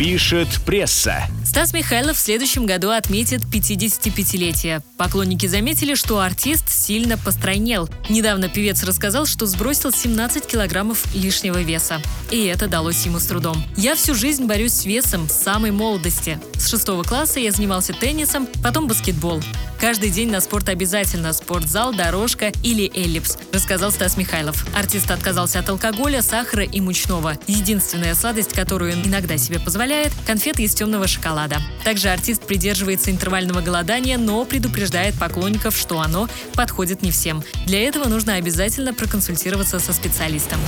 Пишет пресса. Стас Михайлов в следующем году отметит 55-летие. Поклонники заметили, что артист сильно постройнел. Недавно певец рассказал, что сбросил 17 килограммов лишнего веса. И это далось ему с трудом. «Я всю жизнь борюсь с весом с самой молодости. С шестого класса я занимался теннисом, потом баскетбол. Каждый день на спорт обязательно спортзал, дорожка или эллипс, рассказал Стас Михайлов. Артист отказался от алкоголя, сахара и мучного. Единственная сладость, которую он иногда себе позволяет – конфеты из темного шоколада. Также артист придерживается интервального голодания, но предупреждает поклонников, что оно подходит не всем. Для этого нужно обязательно проконсультироваться со специалистом.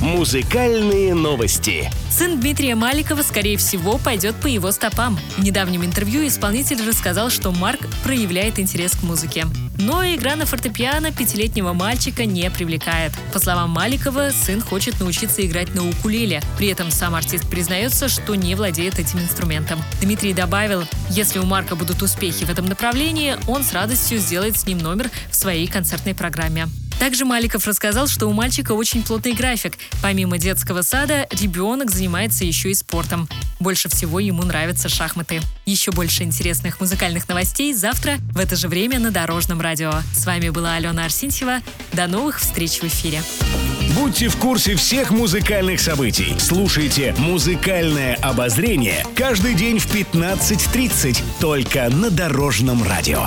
Музыкальные новости. Сын Дмитрия Маликова, скорее всего, пойдет по его стопам. В недавнем интервью исполнитель рассказал, что Марк проявляет интерес к музыке. Но игра на фортепиано пятилетнего мальчика не привлекает. По словам Маликова, сын хочет научиться играть на укулеле. При этом сам артист признается, что не владеет этим инструментом. Дмитрий добавил, если у Марка будут успехи в этом направлении, он с радостью сделает с ним номер в своей концертной программе. Также Маликов рассказал, что у мальчика очень плотный график. Помимо детского сада, ребенок занимается еще и спортом. Больше всего ему нравятся шахматы. Еще больше интересных музыкальных новостей завтра в это же время на Дорожном радио. С вами была Алена Арсентьева. До новых встреч в эфире. Будьте в курсе всех музыкальных событий. Слушайте «Музыкальное обозрение» каждый день в 15.30 только на Дорожном радио.